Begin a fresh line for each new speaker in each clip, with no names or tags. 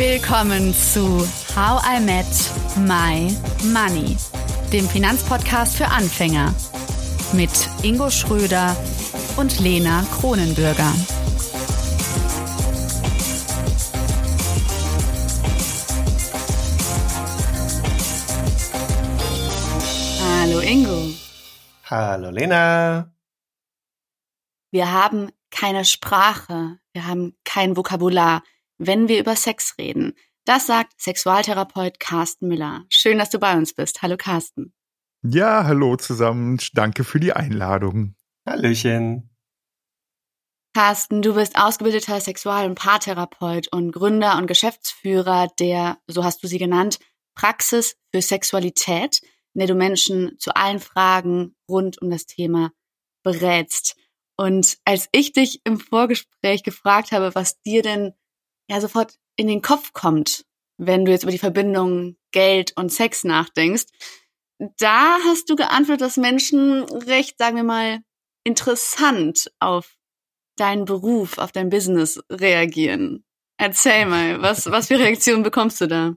Willkommen zu How I Met My Money, dem Finanzpodcast für Anfänger mit Ingo Schröder und Lena Kronenbürger. Hallo Ingo.
Hallo Lena.
Wir haben keine Sprache, wir haben kein Vokabular, wenn wir über Sex reden. Das sagt Sexualtherapeut Carsten Müller. Schön, dass du bei uns bist. Hallo Carsten.
Ja, hallo zusammen. Danke für die Einladung.
Hallöchen.
Carsten, du bist ausgebildeter Sexual- und Paartherapeut und Gründer und Geschäftsführer der, so hast du sie genannt, Praxis für Sexualität, in der du Menschen zu allen Fragen rund um das Thema berätst. Und als ich dich im Vorgespräch gefragt habe, was dir denn ja sofort in den Kopf kommt, wenn du jetzt über die Verbindung Geld und Sex nachdenkst, da hast du geantwortet, dass Menschen recht, sagen wir mal, interessant auf deinen Beruf, auf dein Business reagieren. Erzähl mal, was, was für Reaktionen bekommst du da?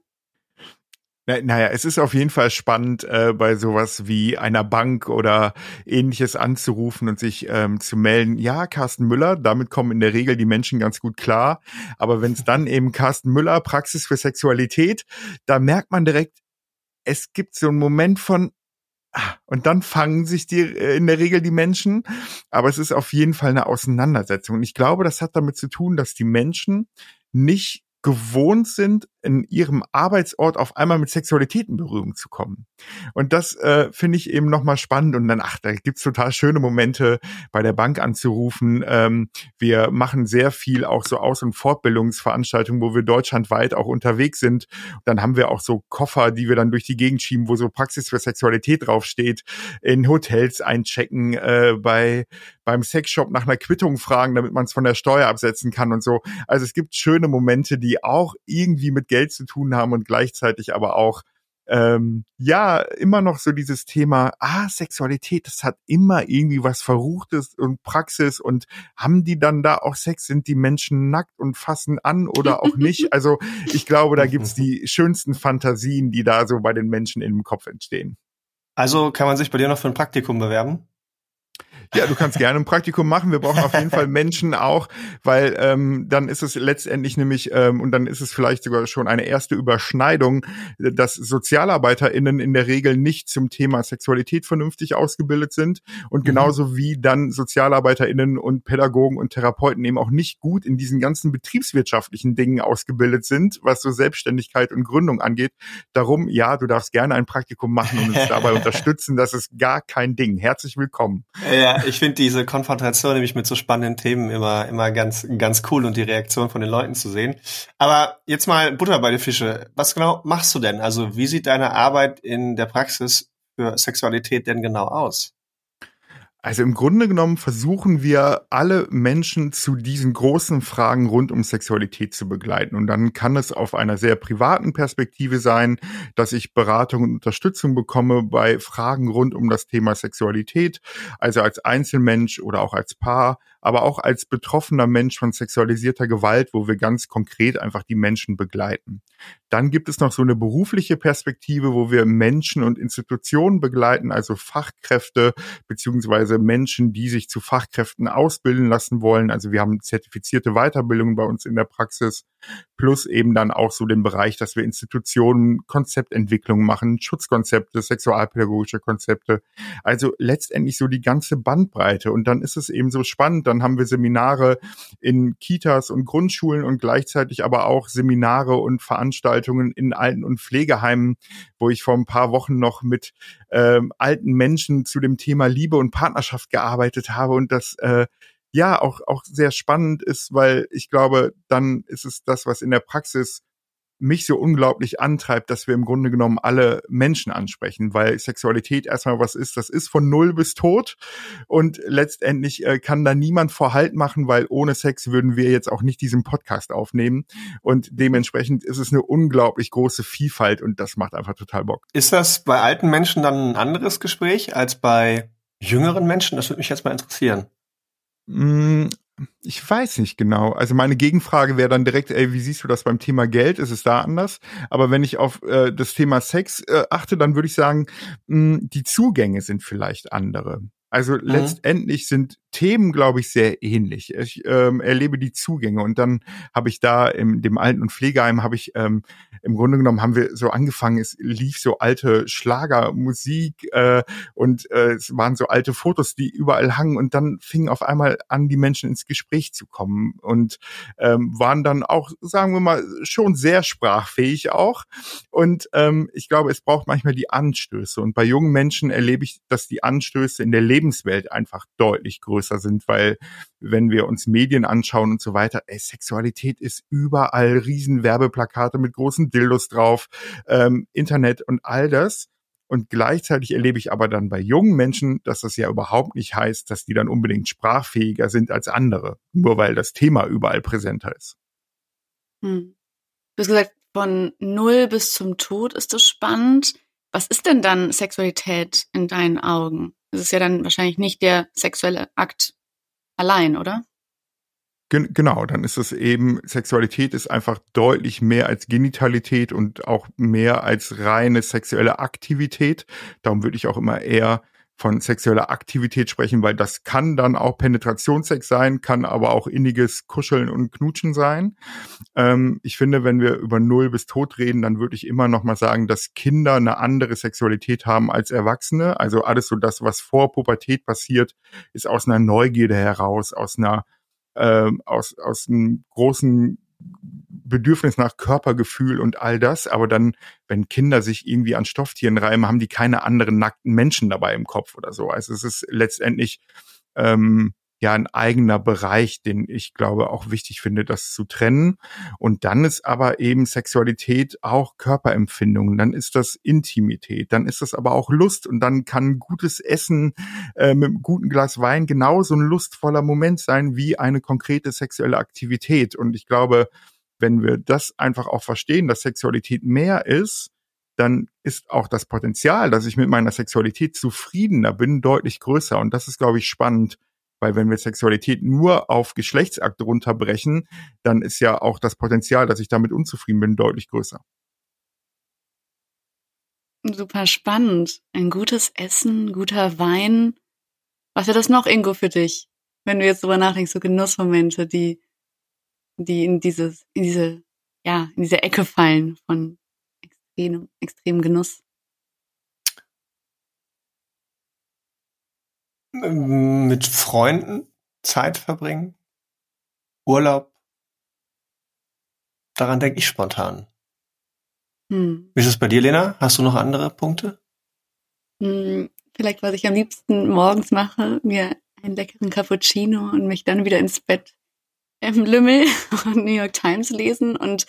Naja, es ist auf jeden Fall spannend, äh, bei sowas wie einer Bank oder ähnliches anzurufen und sich ähm, zu melden. Ja, Carsten Müller, damit kommen in der Regel die Menschen ganz gut klar. Aber wenn es dann eben Carsten Müller, Praxis für Sexualität, da merkt man direkt, es gibt so einen Moment von, ah, und dann fangen sich die äh, in der Regel die Menschen. Aber es ist auf jeden Fall eine Auseinandersetzung. Und ich glaube, das hat damit zu tun, dass die Menschen nicht gewohnt sind, in ihrem Arbeitsort auf einmal mit Sexualität in Berührung zu kommen. Und das äh, finde ich eben nochmal spannend. Und dann, ach, da gibt's total schöne Momente, bei der Bank anzurufen. Ähm, wir machen sehr viel auch so Aus- und Fortbildungsveranstaltungen, wo wir deutschlandweit auch unterwegs sind. Dann haben wir auch so Koffer, die wir dann durch die Gegend schieben, wo so Praxis für Sexualität draufsteht, in Hotels einchecken, äh, bei beim Sexshop nach einer Quittung fragen, damit man es von der Steuer absetzen kann und so. Also es gibt schöne Momente, die auch irgendwie mit Geld zu tun haben und gleichzeitig aber auch ähm, ja, immer noch so dieses Thema, ah, Sexualität, das hat immer irgendwie was Verruchtes und Praxis und haben die dann da auch Sex? Sind die Menschen nackt und fassen an oder auch nicht? Also ich glaube, da gibt's die schönsten Fantasien, die da so bei den Menschen im Kopf entstehen.
Also kann man sich bei dir noch für ein Praktikum bewerben?
Ja, du kannst gerne ein Praktikum machen. Wir brauchen auf jeden Fall Menschen auch, weil ähm, dann ist es letztendlich nämlich, ähm, und dann ist es vielleicht sogar schon eine erste Überschneidung, dass SozialarbeiterInnen in der Regel nicht zum Thema Sexualität vernünftig ausgebildet sind und mhm. genauso wie dann SozialarbeiterInnen und Pädagogen und Therapeuten eben auch nicht gut in diesen ganzen betriebswirtschaftlichen Dingen ausgebildet sind, was so Selbstständigkeit und Gründung angeht. Darum, ja, du darfst gerne ein Praktikum machen und uns dabei unterstützen. Das ist gar kein Ding. Herzlich willkommen.
Ja, ich finde diese Konfrontation nämlich mit so spannenden Themen immer, immer ganz, ganz cool und die Reaktion von den Leuten zu sehen. Aber jetzt mal Butter bei den Fische. Was genau machst du denn? Also wie sieht deine Arbeit in der Praxis für Sexualität denn genau aus?
Also im Grunde genommen versuchen wir alle Menschen zu diesen großen Fragen rund um Sexualität zu begleiten. Und dann kann es auf einer sehr privaten Perspektive sein, dass ich Beratung und Unterstützung bekomme bei Fragen rund um das Thema Sexualität, also als Einzelmensch oder auch als Paar, aber auch als betroffener Mensch von sexualisierter Gewalt, wo wir ganz konkret einfach die Menschen begleiten. Dann gibt es noch so eine berufliche Perspektive, wo wir Menschen und Institutionen begleiten, also Fachkräfte beziehungsweise Menschen, die sich zu Fachkräften ausbilden lassen wollen. Also wir haben zertifizierte Weiterbildungen bei uns in der Praxis, plus eben dann auch so den Bereich, dass wir Institutionen Konzeptentwicklung machen, Schutzkonzepte, sexualpädagogische Konzepte. Also letztendlich so die ganze Bandbreite. Und dann ist es eben so spannend, dann haben wir Seminare in Kitas und Grundschulen und gleichzeitig aber auch Seminare und Veranstaltungen in Alten- und Pflegeheimen, wo ich vor ein paar Wochen noch mit ähm, alten Menschen zu dem Thema Liebe und Partnerschaft gearbeitet habe und das äh, ja auch auch sehr spannend ist, weil ich glaube, dann ist es das, was in der Praxis mich so unglaublich antreibt, dass wir im Grunde genommen alle Menschen ansprechen, weil Sexualität erstmal was ist, das ist von null bis tot und letztendlich äh, kann da niemand Vorhalt machen, weil ohne Sex würden wir jetzt auch nicht diesen Podcast aufnehmen und dementsprechend ist es eine unglaublich große Vielfalt und das macht einfach total Bock.
Ist das bei alten Menschen dann ein anderes Gespräch als bei jüngeren Menschen? Das würde mich jetzt mal interessieren.
Ich weiß nicht genau. Also meine Gegenfrage wäre dann direkt, ey, wie siehst du das beim Thema Geld? Ist es da anders? Aber wenn ich auf äh, das Thema Sex äh, achte, dann würde ich sagen, mh, die Zugänge sind vielleicht andere. Also mhm. letztendlich sind Themen, glaube ich, sehr ähnlich. Ich ähm, erlebe die Zugänge und dann habe ich da im dem Alten- und Pflegeheim habe ich ähm, im Grunde genommen haben wir so angefangen, es lief so alte Schlagermusik äh, und äh, es waren so alte Fotos, die überall hangen und dann fingen auf einmal an, die Menschen ins Gespräch zu kommen und ähm, waren dann auch, sagen wir mal, schon sehr sprachfähig auch. Und ähm, ich glaube, es braucht manchmal die Anstöße und bei jungen Menschen erlebe ich, dass die Anstöße in der Leben Lebenswelt einfach deutlich größer sind, weil wenn wir uns Medien anschauen und so weiter, ey, Sexualität ist überall, riesen Werbeplakate mit großen Dildos drauf, ähm, Internet und all das. Und gleichzeitig erlebe ich aber dann bei jungen Menschen, dass das ja überhaupt nicht heißt, dass die dann unbedingt sprachfähiger sind als andere, nur weil das Thema überall präsenter ist.
Hm. Du hast gesagt, von null bis zum Tod ist das spannend. Was ist denn dann Sexualität in deinen Augen? Das ist ja dann wahrscheinlich nicht der sexuelle Akt allein, oder?
Genau, dann ist es eben, Sexualität ist einfach deutlich mehr als Genitalität und auch mehr als reine sexuelle Aktivität. Darum würde ich auch immer eher von sexueller Aktivität sprechen, weil das kann dann auch Penetrationssex sein, kann aber auch inniges Kuscheln und Knutschen sein. Ähm, ich finde, wenn wir über Null bis Tod reden, dann würde ich immer noch mal sagen, dass Kinder eine andere Sexualität haben als Erwachsene. Also alles so das, was vor Pubertät passiert, ist aus einer Neugierde heraus, aus einer ähm, aus, aus einem großen Bedürfnis nach Körpergefühl und all das, aber dann, wenn Kinder sich irgendwie an Stofftieren reimen, haben die keine anderen nackten Menschen dabei im Kopf oder so. Also es ist letztendlich ähm, ja ein eigener Bereich, den ich glaube auch wichtig finde, das zu trennen. Und dann ist aber eben Sexualität auch Körperempfindung, dann ist das Intimität, dann ist das aber auch Lust und dann kann gutes Essen äh, mit einem guten Glas Wein genauso ein lustvoller Moment sein wie eine konkrete sexuelle Aktivität. Und ich glaube, wenn wir das einfach auch verstehen, dass Sexualität mehr ist, dann ist auch das Potenzial, dass ich mit meiner Sexualität zufriedener bin, deutlich größer. Und das ist, glaube ich, spannend, weil wenn wir Sexualität nur auf Geschlechtsakte runterbrechen, dann ist ja auch das Potenzial, dass ich damit unzufrieden bin, deutlich größer.
Super spannend. Ein gutes Essen, guter Wein. Was wäre das noch, Ingo, für dich? Wenn du jetzt drüber nachdenkst, so Genussmomente, die die in dieses, in diese, ja, in diese Ecke fallen von extrem, extremem Genuss.
Mit Freunden Zeit verbringen, Urlaub. Daran denke ich spontan. Hm. Wie ist es bei dir, Lena? Hast du noch andere Punkte?
Hm, vielleicht, was ich am liebsten morgens mache, mir einen leckeren Cappuccino und mich dann wieder ins Bett ähm, Lümmel und New York Times lesen und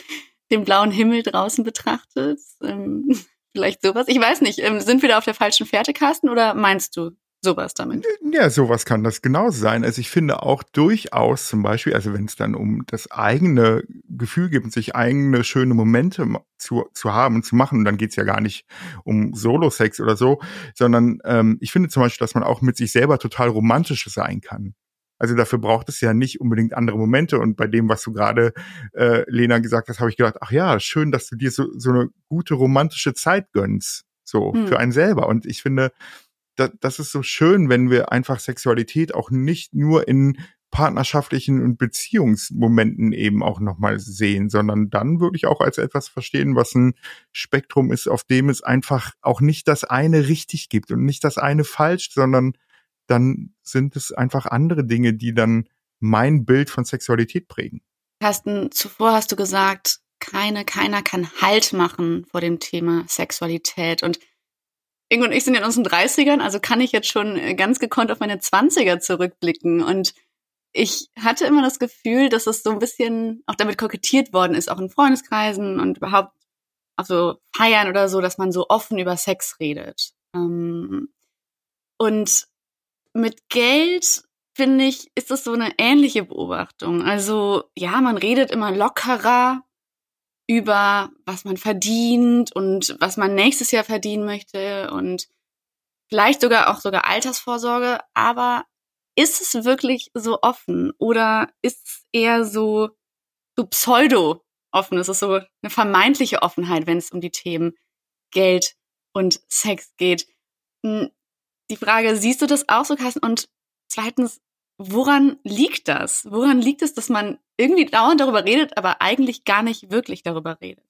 den blauen Himmel draußen betrachtet. Ähm, vielleicht sowas. Ich weiß nicht. Ähm, sind wir da auf der falschen Fährte, Carsten, oder meinst du sowas damit?
Ja, sowas kann das genauso sein. Also ich finde auch durchaus zum Beispiel, also wenn es dann um das eigene Gefühl geht, sich eigene schöne Momente zu, zu haben und zu machen, und dann geht's ja gar nicht um Solo-Sex oder so, sondern ähm, ich finde zum Beispiel, dass man auch mit sich selber total romantisch sein kann. Also dafür braucht es ja nicht unbedingt andere Momente. Und bei dem, was du gerade, äh, Lena, gesagt hast, habe ich gedacht, ach ja, schön, dass du dir so, so eine gute romantische Zeit gönnst. So, hm. für einen selber. Und ich finde, da, das ist so schön, wenn wir einfach Sexualität auch nicht nur in partnerschaftlichen und Beziehungsmomenten eben auch nochmal sehen, sondern dann würde ich auch als etwas verstehen, was ein Spektrum ist, auf dem es einfach auch nicht das eine richtig gibt und nicht das eine falsch, sondern dann sind es einfach andere Dinge, die dann mein Bild von Sexualität prägen.
Carsten, zuvor hast du gesagt, keine, keiner kann Halt machen vor dem Thema Sexualität. Und Ingo und ich sind in unseren 30ern, also kann ich jetzt schon äh, ganz gekonnt auf meine 20er zurückblicken. Und ich hatte immer das Gefühl, dass es so ein bisschen auch damit kokettiert worden ist, auch in Freundeskreisen und überhaupt auf so Feiern oder so, dass man so offen über Sex redet. Ähm, und mit Geld finde ich, ist das so eine ähnliche Beobachtung. Also ja, man redet immer lockerer über, was man verdient und was man nächstes Jahr verdienen möchte und vielleicht sogar auch sogar Altersvorsorge, aber ist es wirklich so offen oder ist es eher so, so pseudo offen? Es ist so eine vermeintliche Offenheit, wenn es um die Themen Geld und Sex geht. Hm, die Frage, siehst du das auch so, Carsten? Und zweitens, woran liegt das? Woran liegt es, dass man irgendwie dauernd darüber redet, aber eigentlich gar nicht wirklich darüber redet?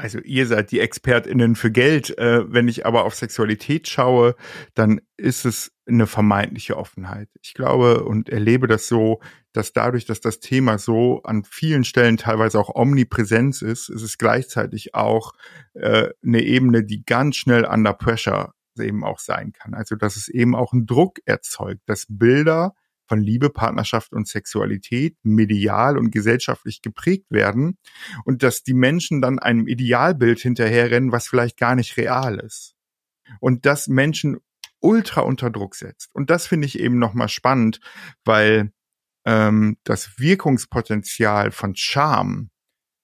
Also ihr seid die ExpertInnen für Geld. Äh, wenn ich aber auf Sexualität schaue, dann ist es eine vermeintliche Offenheit. Ich glaube und erlebe das so, dass dadurch, dass das Thema so an vielen Stellen teilweise auch Omnipräsenz ist, ist es gleichzeitig auch äh, eine Ebene, die ganz schnell under pressure eben auch sein kann. Also dass es eben auch einen Druck erzeugt, dass Bilder von Liebe, Partnerschaft und Sexualität medial und gesellschaftlich geprägt werden und dass die Menschen dann einem Idealbild hinterherrennen, was vielleicht gar nicht real ist. Und dass Menschen ultra unter Druck setzt. Und das finde ich eben nochmal spannend, weil ähm, das Wirkungspotenzial von Charme,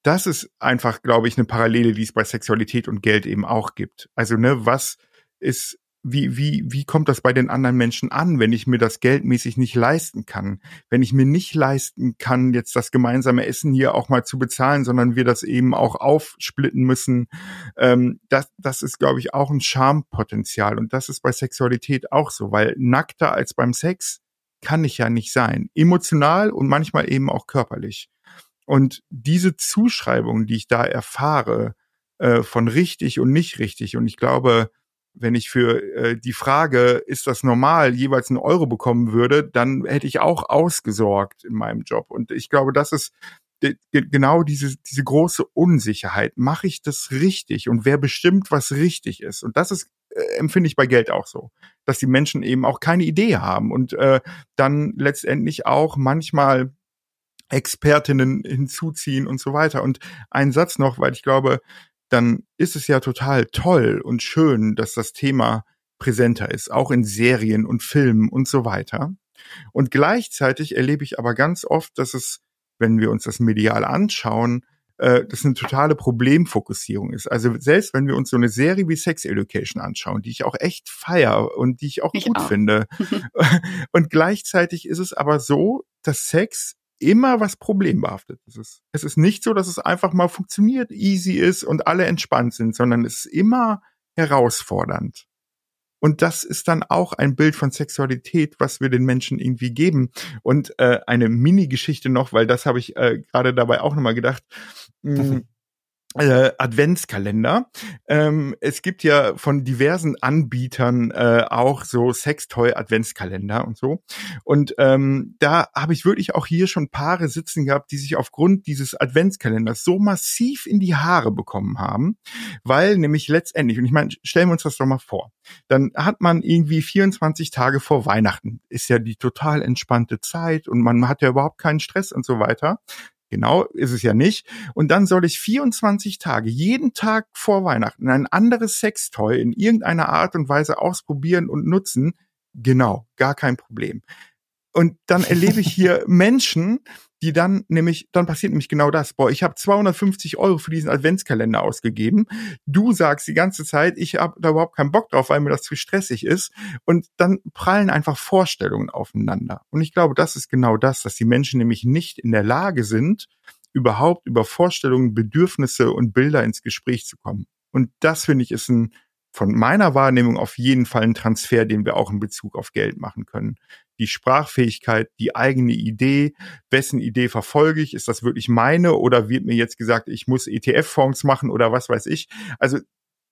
das ist einfach, glaube ich, eine Parallele, die es bei Sexualität und Geld eben auch gibt. Also, ne, was ist wie, wie, wie kommt das bei den anderen Menschen an, wenn ich mir das geldmäßig nicht leisten kann? Wenn ich mir nicht leisten kann, jetzt das gemeinsame Essen hier auch mal zu bezahlen, sondern wir das eben auch aufsplitten müssen, ähm, das, das ist, glaube ich, auch ein Charmpotenzial. Und das ist bei Sexualität auch so, weil nackter als beim Sex kann ich ja nicht sein. Emotional und manchmal eben auch körperlich. Und diese Zuschreibung, die ich da erfahre, äh, von richtig und nicht richtig, und ich glaube, wenn ich für äh, die Frage, ist das normal, jeweils einen Euro bekommen würde, dann hätte ich auch ausgesorgt in meinem Job. Und ich glaube, das ist genau diese, diese große Unsicherheit. Mache ich das richtig? Und wer bestimmt, was richtig ist? Und das ist, äh, empfinde ich bei Geld auch so, dass die Menschen eben auch keine Idee haben und äh, dann letztendlich auch manchmal Expertinnen hinzuziehen und so weiter. Und ein Satz noch, weil ich glaube, dann ist es ja total toll und schön, dass das Thema präsenter ist, auch in Serien und Filmen und so weiter. Und gleichzeitig erlebe ich aber ganz oft, dass es, wenn wir uns das medial anschauen, äh, das eine totale Problemfokussierung ist. Also selbst wenn wir uns so eine Serie wie Sex Education anschauen, die ich auch echt feier und die ich auch ich gut auch. finde. und gleichzeitig ist es aber so, dass Sex immer was problembehaftet ist. Es ist nicht so, dass es einfach mal funktioniert, easy ist und alle entspannt sind, sondern es ist immer herausfordernd. Und das ist dann auch ein Bild von Sexualität, was wir den Menschen irgendwie geben. Und äh, eine Mini-Geschichte noch, weil das habe ich äh, gerade dabei auch nochmal gedacht. Mh, hm, äh, Adventskalender. Ähm, es gibt ja von diversen Anbietern äh, auch so Sextoy-Adventskalender und so. Und ähm, da habe ich wirklich auch hier schon Paare sitzen gehabt, die sich aufgrund dieses Adventskalenders so massiv in die Haare bekommen haben, weil nämlich letztendlich, und ich meine, stellen wir uns das doch mal vor, dann hat man irgendwie 24 Tage vor Weihnachten, ist ja die total entspannte Zeit und man hat ja überhaupt keinen Stress und so weiter. Genau ist es ja nicht. Und dann soll ich 24 Tage, jeden Tag vor Weihnachten, ein anderes Sextoy in irgendeiner Art und Weise ausprobieren und nutzen. Genau, gar kein Problem. Und dann erlebe ich hier Menschen, die dann nämlich, dann passiert nämlich genau das. Boah, ich habe 250 Euro für diesen Adventskalender ausgegeben. Du sagst die ganze Zeit, ich habe da überhaupt keinen Bock drauf, weil mir das zu stressig ist. Und dann prallen einfach Vorstellungen aufeinander. Und ich glaube, das ist genau das, dass die Menschen nämlich nicht in der Lage sind, überhaupt über Vorstellungen, Bedürfnisse und Bilder ins Gespräch zu kommen. Und das finde ich ist ein von meiner Wahrnehmung auf jeden Fall ein Transfer, den wir auch in Bezug auf Geld machen können. Die Sprachfähigkeit, die eigene Idee, wessen Idee verfolge ich? Ist das wirklich meine oder wird mir jetzt gesagt, ich muss ETF-Fonds machen oder was weiß ich? Also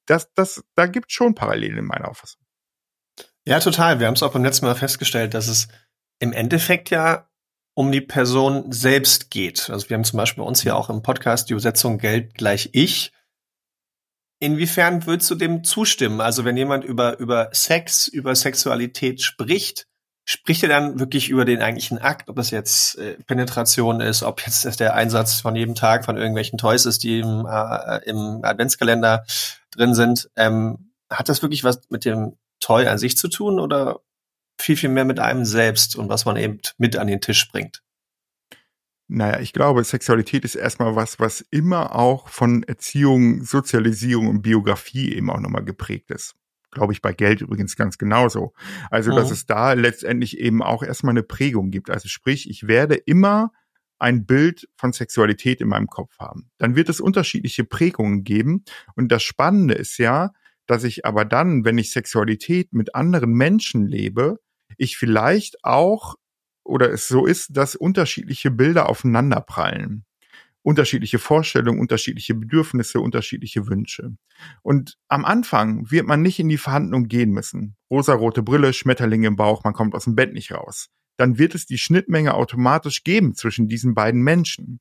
das, das, da gibt schon Parallelen in meiner Auffassung.
Ja, total. Wir haben es auch beim letzten Mal festgestellt, dass es im Endeffekt ja um die Person selbst geht. Also wir haben zum Beispiel bei uns hier auch im Podcast die Übersetzung Geld gleich ich. Inwiefern würdest du dem zustimmen? Also wenn jemand über, über Sex, über Sexualität spricht, spricht er dann wirklich über den eigentlichen Akt, ob das jetzt äh, Penetration ist, ob jetzt der Einsatz von jedem Tag von irgendwelchen Toys ist, die im, äh, im Adventskalender drin sind. Ähm, hat das wirklich was mit dem Toy an sich zu tun oder viel, viel mehr mit einem selbst und was man eben mit an den Tisch bringt?
Naja, ich glaube, Sexualität ist erstmal was, was immer auch von Erziehung, Sozialisierung und Biografie eben auch nochmal geprägt ist. glaube ich, bei Geld übrigens ganz genauso. Also, mhm. dass es da letztendlich eben auch erstmal eine Prägung gibt. Also sprich, ich werde immer ein Bild von Sexualität in meinem Kopf haben. Dann wird es unterschiedliche Prägungen geben. Und das Spannende ist ja, dass ich aber dann, wenn ich Sexualität mit anderen Menschen lebe, ich vielleicht auch oder es so ist, dass unterschiedliche Bilder aufeinanderprallen. Unterschiedliche Vorstellungen, unterschiedliche Bedürfnisse, unterschiedliche Wünsche. Und am Anfang wird man nicht in die Verhandlung gehen müssen. Rosarote Brille, Schmetterlinge im Bauch, man kommt aus dem Bett nicht raus. Dann wird es die Schnittmenge automatisch geben zwischen diesen beiden Menschen.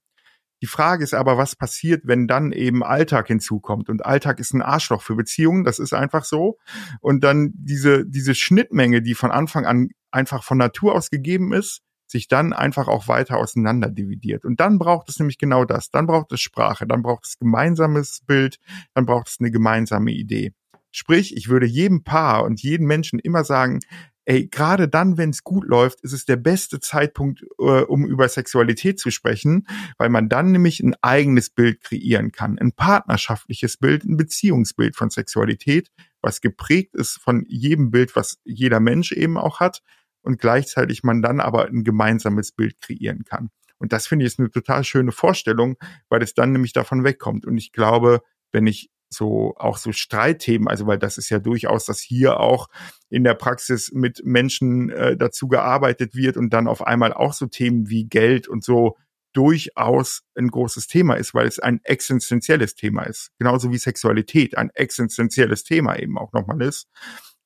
Die Frage ist aber, was passiert, wenn dann eben Alltag hinzukommt? Und Alltag ist ein Arschloch für Beziehungen, das ist einfach so. Und dann diese, diese Schnittmenge, die von Anfang an einfach von Natur aus gegeben ist, sich dann einfach auch weiter auseinander dividiert. Und dann braucht es nämlich genau das. Dann braucht es Sprache, dann braucht es gemeinsames Bild, dann braucht es eine gemeinsame Idee. Sprich, ich würde jedem Paar und jedem Menschen immer sagen, ey, gerade dann, wenn es gut läuft, ist es der beste Zeitpunkt, äh, um über Sexualität zu sprechen, weil man dann nämlich ein eigenes Bild kreieren kann, ein partnerschaftliches Bild, ein Beziehungsbild von Sexualität, was geprägt ist von jedem Bild, was jeder Mensch eben auch hat und gleichzeitig man dann aber ein gemeinsames Bild kreieren kann. Und das finde ich ist eine total schöne Vorstellung, weil es dann nämlich davon wegkommt. Und ich glaube, wenn ich so auch so Streitthemen, also weil das ist ja durchaus, dass hier auch in der Praxis mit Menschen äh, dazu gearbeitet wird und dann auf einmal auch so Themen wie Geld und so durchaus ein großes Thema ist, weil es ein existenzielles Thema ist. Genauso wie Sexualität ein existenzielles Thema eben auch nochmal ist.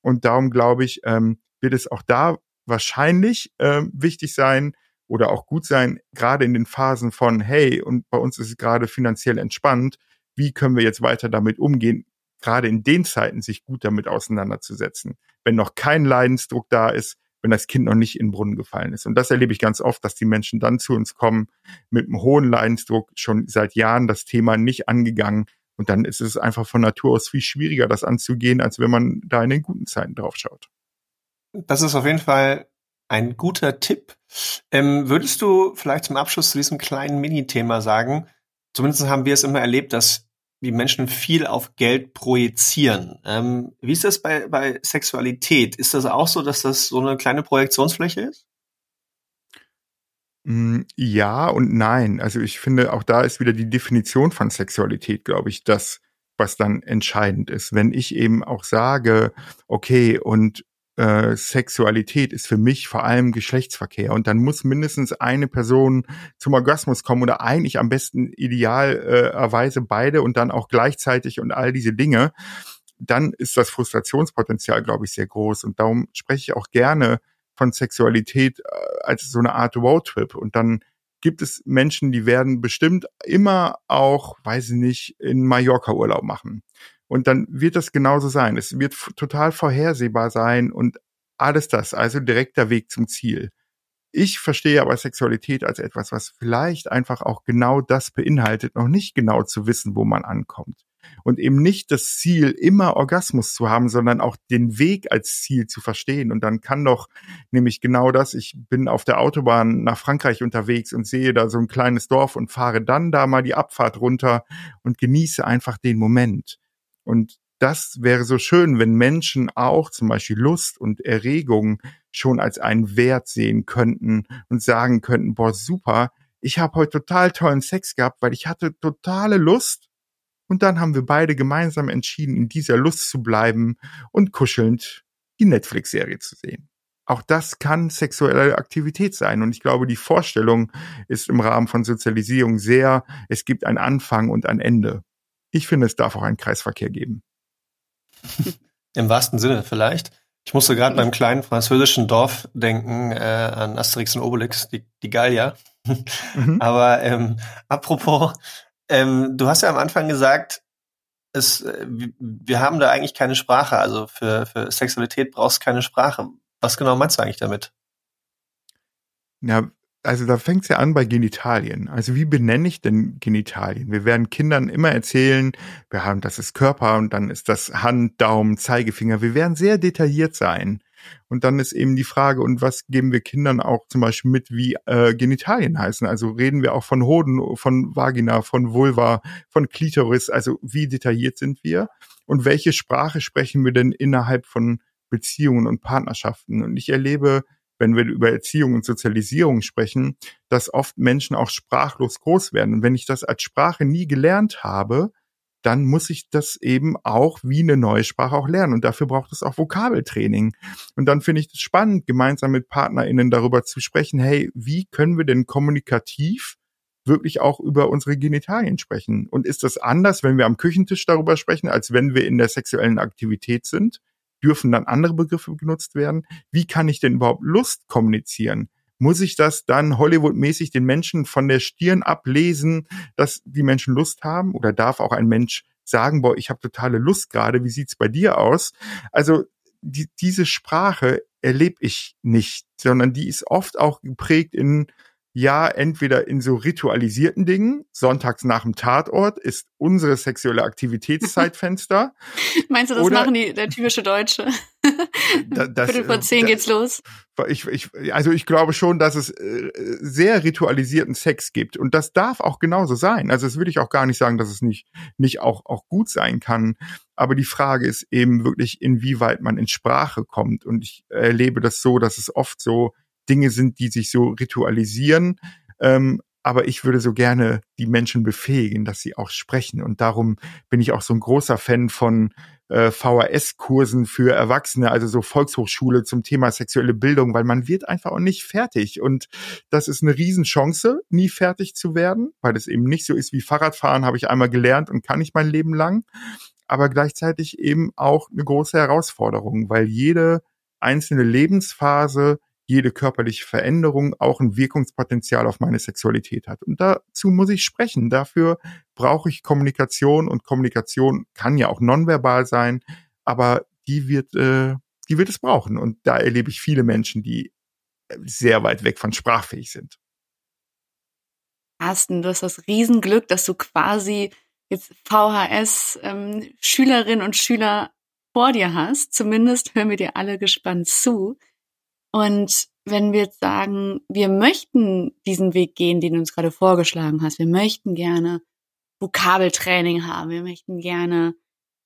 Und darum glaube ich, ähm, wird es auch da wahrscheinlich äh, wichtig sein oder auch gut sein, gerade in den Phasen von, hey, und bei uns ist es gerade finanziell entspannt, wie können wir jetzt weiter damit umgehen, gerade in den Zeiten sich gut damit auseinanderzusetzen, wenn noch kein Leidensdruck da ist, wenn das Kind noch nicht in den Brunnen gefallen ist. Und das erlebe ich ganz oft, dass die Menschen dann zu uns kommen mit einem hohen Leidensdruck, schon seit Jahren das Thema nicht angegangen. Und dann ist es einfach von Natur aus viel schwieriger, das anzugehen, als wenn man da in den guten Zeiten drauf schaut.
Das ist auf jeden Fall ein guter Tipp. Ähm, würdest du vielleicht zum Abschluss zu diesem kleinen Mini-Thema sagen, zumindest haben wir es immer erlebt, dass die Menschen viel auf Geld projizieren. Ähm, wie ist das bei, bei Sexualität? Ist das auch so, dass das so eine kleine Projektionsfläche ist?
Mm, ja und nein. Also ich finde, auch da ist wieder die Definition von Sexualität, glaube ich, das, was dann entscheidend ist. Wenn ich eben auch sage, okay, und äh, Sexualität ist für mich vor allem Geschlechtsverkehr. Und dann muss mindestens eine Person zum Orgasmus kommen oder eigentlich am besten idealerweise beide und dann auch gleichzeitig und all diese Dinge, dann ist das Frustrationspotenzial, glaube ich, sehr groß. Und darum spreche ich auch gerne von Sexualität äh, als so eine Art Roadtrip. Und dann gibt es Menschen, die werden bestimmt immer auch, weiß ich nicht, in Mallorca Urlaub machen. Und dann wird das genauso sein. Es wird total vorhersehbar sein und alles das, also direkter Weg zum Ziel. Ich verstehe aber Sexualität als etwas, was vielleicht einfach auch genau das beinhaltet, noch nicht genau zu wissen, wo man ankommt. Und eben nicht das Ziel, immer Orgasmus zu haben, sondern auch den Weg als Ziel zu verstehen. Und dann kann doch nämlich genau das, ich bin auf der Autobahn nach Frankreich unterwegs und sehe da so ein kleines Dorf und fahre dann da mal die Abfahrt runter und genieße einfach den Moment. Und das wäre so schön, wenn Menschen auch zum Beispiel Lust und Erregung schon als einen Wert sehen könnten und sagen könnten, boah, super, ich habe heute total tollen Sex gehabt, weil ich hatte totale Lust. Und dann haben wir beide gemeinsam entschieden, in dieser Lust zu bleiben und kuschelnd die Netflix-Serie zu sehen. Auch das kann sexuelle Aktivität sein. Und ich glaube, die Vorstellung ist im Rahmen von Sozialisierung sehr, es gibt ein Anfang und ein Ende. Ich finde, es darf auch einen Kreisverkehr geben.
Im wahrsten Sinne vielleicht. Ich musste gerade beim kleinen französischen Dorf denken äh, an Asterix und Obelix, die, die Gallier. Mhm. Aber ähm, apropos, ähm, du hast ja am Anfang gesagt, es, äh, wir haben da eigentlich keine Sprache. Also für, für Sexualität brauchst du keine Sprache. Was genau meinst du eigentlich damit?
Ja, also da fängt es ja an bei Genitalien. Also wie benenne ich denn Genitalien? Wir werden Kindern immer erzählen, wir haben, das ist Körper und dann ist das Hand, Daumen, Zeigefinger. Wir werden sehr detailliert sein. Und dann ist eben die Frage, und was geben wir Kindern auch zum Beispiel mit, wie äh, Genitalien heißen? Also reden wir auch von Hoden, von Vagina, von Vulva, von Klitoris. Also wie detailliert sind wir? Und welche Sprache sprechen wir denn innerhalb von Beziehungen und Partnerschaften? Und ich erlebe wenn wir über Erziehung und Sozialisierung sprechen, dass oft Menschen auch sprachlos groß werden. Und wenn ich das als Sprache nie gelernt habe, dann muss ich das eben auch wie eine neue Sprache auch lernen. Und dafür braucht es auch Vokabeltraining. Und dann finde ich es spannend, gemeinsam mit PartnerInnen darüber zu sprechen, hey, wie können wir denn kommunikativ wirklich auch über unsere Genitalien sprechen? Und ist das anders, wenn wir am Küchentisch darüber sprechen, als wenn wir in der sexuellen Aktivität sind? Dürfen dann andere Begriffe genutzt werden? Wie kann ich denn überhaupt Lust kommunizieren? Muss ich das dann Hollywood-mäßig den Menschen von der Stirn ablesen, dass die Menschen Lust haben? Oder darf auch ein Mensch sagen, boah, ich habe totale Lust gerade, wie sieht's bei dir aus? Also die, diese Sprache erlebe ich nicht, sondern die ist oft auch geprägt in ja entweder in so ritualisierten Dingen, sonntags nach dem Tatort ist unsere sexuelle Aktivitätszeitfenster.
Meinst du, das machen die, der typische Deutsche? Da, das, Viertel vor zehn da, geht's los.
Ich, ich, also ich glaube schon, dass es äh, sehr ritualisierten Sex gibt und das darf auch genauso sein. Also das würde ich auch gar nicht sagen, dass es nicht, nicht auch, auch gut sein kann. Aber die Frage ist eben wirklich, inwieweit man in Sprache kommt. Und ich erlebe das so, dass es oft so Dinge sind, die sich so ritualisieren. Ähm, aber ich würde so gerne die Menschen befähigen, dass sie auch sprechen. Und darum bin ich auch so ein großer Fan von äh, VHS-Kursen für Erwachsene, also so Volkshochschule zum Thema sexuelle Bildung, weil man wird einfach auch nicht fertig. Und das ist eine Riesenchance, nie fertig zu werden, weil es eben nicht so ist wie Fahrradfahren, habe ich einmal gelernt und kann ich mein Leben lang. Aber gleichzeitig eben auch eine große Herausforderung, weil jede einzelne Lebensphase jede körperliche Veränderung auch ein Wirkungspotenzial auf meine Sexualität hat. Und dazu muss ich sprechen. Dafür brauche ich Kommunikation und Kommunikation kann ja auch nonverbal sein, aber die wird, äh, die wird es brauchen. Und da erlebe ich viele Menschen, die sehr weit weg von sprachfähig sind.
Carsten, du hast das Riesenglück, dass du quasi jetzt VHS ähm, und Schüler vor dir hast. Zumindest hören wir dir alle gespannt zu. Und wenn wir jetzt sagen, wir möchten diesen Weg gehen, den du uns gerade vorgeschlagen hast, wir möchten gerne Vokabeltraining haben, wir möchten gerne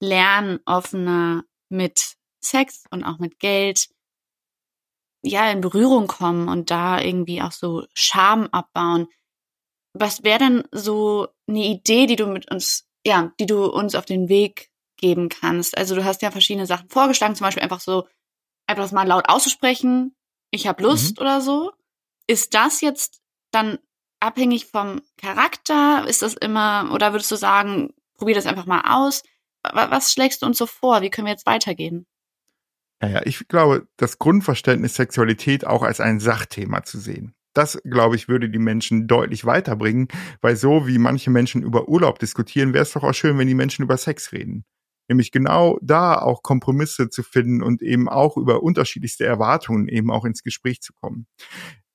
lernen, offener mit Sex und auch mit Geld, ja, in Berührung kommen und da irgendwie auch so Scham abbauen. Was wäre denn so eine Idee, die du mit uns, ja, die du uns auf den Weg geben kannst? Also du hast ja verschiedene Sachen vorgeschlagen, zum Beispiel einfach so einfach das mal laut auszusprechen, ich habe Lust mhm. oder so. Ist das jetzt dann abhängig vom Charakter? Ist das immer, oder würdest du sagen, probier das einfach mal aus? Was schlägst du uns so vor? Wie können wir jetzt weitergehen?
Naja, ich glaube, das Grundverständnis Sexualität auch als ein Sachthema zu sehen. Das, glaube ich, würde die Menschen deutlich weiterbringen, weil so wie manche Menschen über Urlaub diskutieren, wäre es doch auch schön, wenn die Menschen über Sex reden nämlich genau da auch Kompromisse zu finden und eben auch über unterschiedlichste Erwartungen eben auch ins Gespräch zu kommen.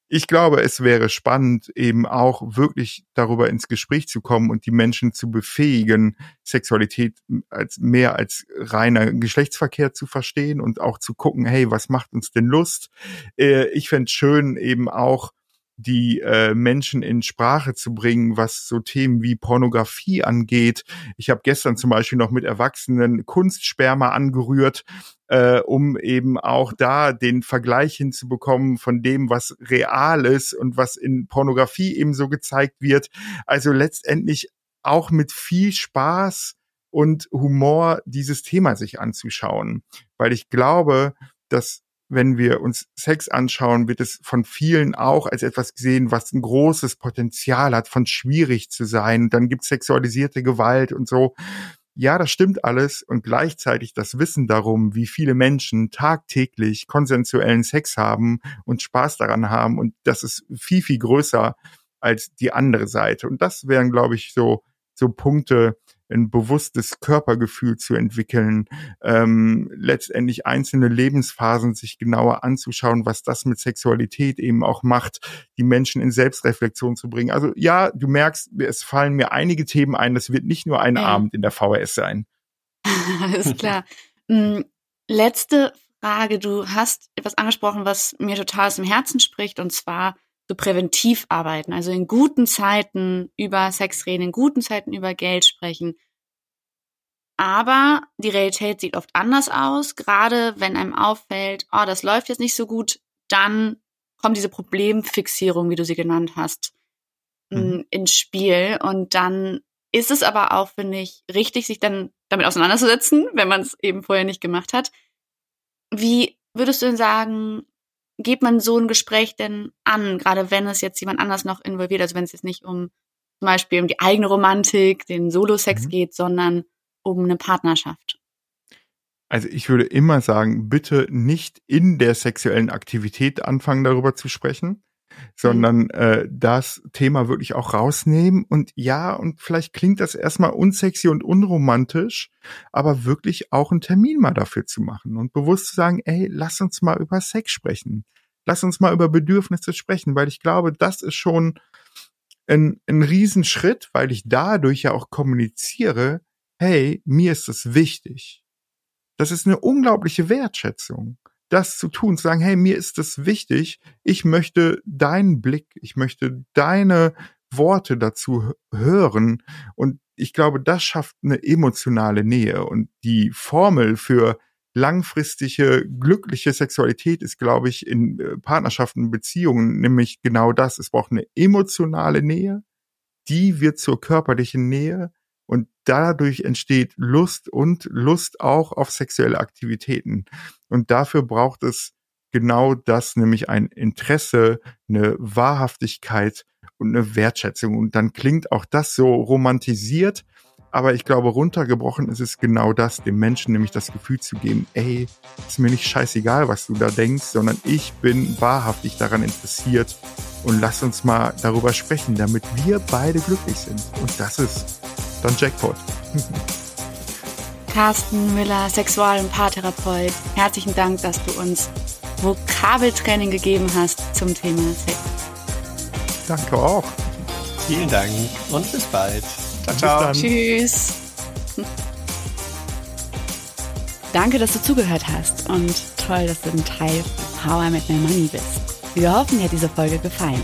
Ich glaube, es wäre spannend, eben auch wirklich darüber ins Gespräch zu kommen und die Menschen zu befähigen, Sexualität als mehr als reiner Geschlechtsverkehr zu verstehen und auch zu gucken, hey, was macht uns denn Lust? Äh, ich fände schön, eben auch die äh, Menschen in Sprache zu bringen, was so Themen wie Pornografie angeht. Ich habe gestern zum Beispiel noch mit Erwachsenen Kunstsperma angerührt, äh, um eben auch da den Vergleich hinzubekommen von dem, was real ist und was in Pornografie eben so gezeigt wird. Also letztendlich auch mit viel Spaß und Humor dieses Thema sich anzuschauen, weil ich glaube, dass wenn wir uns Sex anschauen, wird es von vielen auch als etwas gesehen, was ein großes Potenzial hat, von schwierig zu sein. Dann gibt es sexualisierte Gewalt und so. Ja, das stimmt alles und gleichzeitig das Wissen darum, wie viele Menschen tagtäglich konsensuellen Sex haben und Spaß daran haben und das ist viel, viel größer als die andere Seite. Und das wären, glaube ich, so, so Punkte, ein bewusstes Körpergefühl zu entwickeln, ähm, letztendlich einzelne Lebensphasen sich genauer anzuschauen, was das mit Sexualität eben auch macht, die Menschen in Selbstreflexion zu bringen. Also ja, du merkst, es fallen mir einige Themen ein, das wird nicht nur ein ja. Abend in der VHS sein.
Alles klar. Hm, letzte Frage. Du hast etwas angesprochen, was mir total aus dem Herzen spricht, und zwar so präventiv arbeiten, also in guten Zeiten über Sex reden, in guten Zeiten über Geld sprechen. Aber die Realität sieht oft anders aus, gerade wenn einem auffällt, oh, das läuft jetzt nicht so gut, dann kommt diese Problemfixierung, wie du sie genannt hast, mhm. ins Spiel. Und dann ist es aber auch, finde ich, richtig, sich dann damit auseinanderzusetzen, wenn man es eben vorher nicht gemacht hat. Wie würdest du denn sagen, geht man so ein Gespräch denn an, gerade wenn es jetzt jemand anders noch involviert, also wenn es jetzt nicht um zum Beispiel um die eigene Romantik, den Solo-Sex mhm. geht, sondern um eine Partnerschaft?
Also ich würde immer sagen, bitte nicht in der sexuellen Aktivität anfangen, darüber zu sprechen, sondern mhm. äh, das Thema wirklich auch rausnehmen und ja, und vielleicht klingt das erstmal unsexy und unromantisch, aber wirklich auch einen Termin mal dafür zu machen und bewusst zu sagen, ey, lass uns mal über Sex sprechen. Lass uns mal über Bedürfnisse sprechen, weil ich glaube, das ist schon ein, ein Riesenschritt, weil ich dadurch ja auch kommuniziere, hey, mir ist das wichtig. Das ist eine unglaubliche Wertschätzung das zu tun, zu sagen, hey, mir ist das wichtig, ich möchte deinen Blick, ich möchte deine Worte dazu hören. Und ich glaube, das schafft eine emotionale Nähe. Und die Formel für langfristige, glückliche Sexualität ist, glaube ich, in äh, Partnerschaften, Beziehungen nämlich genau das. Es braucht eine emotionale Nähe, die wird zur körperlichen Nähe dadurch entsteht Lust und Lust auch auf sexuelle Aktivitäten. Und dafür braucht es genau das, nämlich ein Interesse, eine Wahrhaftigkeit und eine Wertschätzung. Und dann klingt auch das so romantisiert, aber ich glaube, runtergebrochen ist es genau das, dem Menschen nämlich das Gefühl zu geben, ey, ist mir nicht scheißegal, was du da denkst, sondern ich bin wahrhaftig daran interessiert und lass uns mal darüber sprechen, damit wir beide glücklich sind. Und das ist dann Jackpot.
Carsten Müller, Sexual- und Paartherapeut, herzlichen Dank, dass du uns Vokabeltraining gegeben hast zum Thema Sex.
Danke auch.
Vielen Dank und bis bald.
Ciao, ciao. Tschüss. Danke, dass du zugehört hast und toll, dass du ein Teil von How I Met My Money bist. Wir hoffen, dir hat diese Folge gefallen.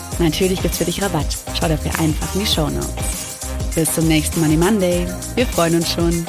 Natürlich gibt's für dich Rabatt. Schau dafür einfach in die Show Notes. Bis zum nächsten Money Monday. Wir freuen uns schon.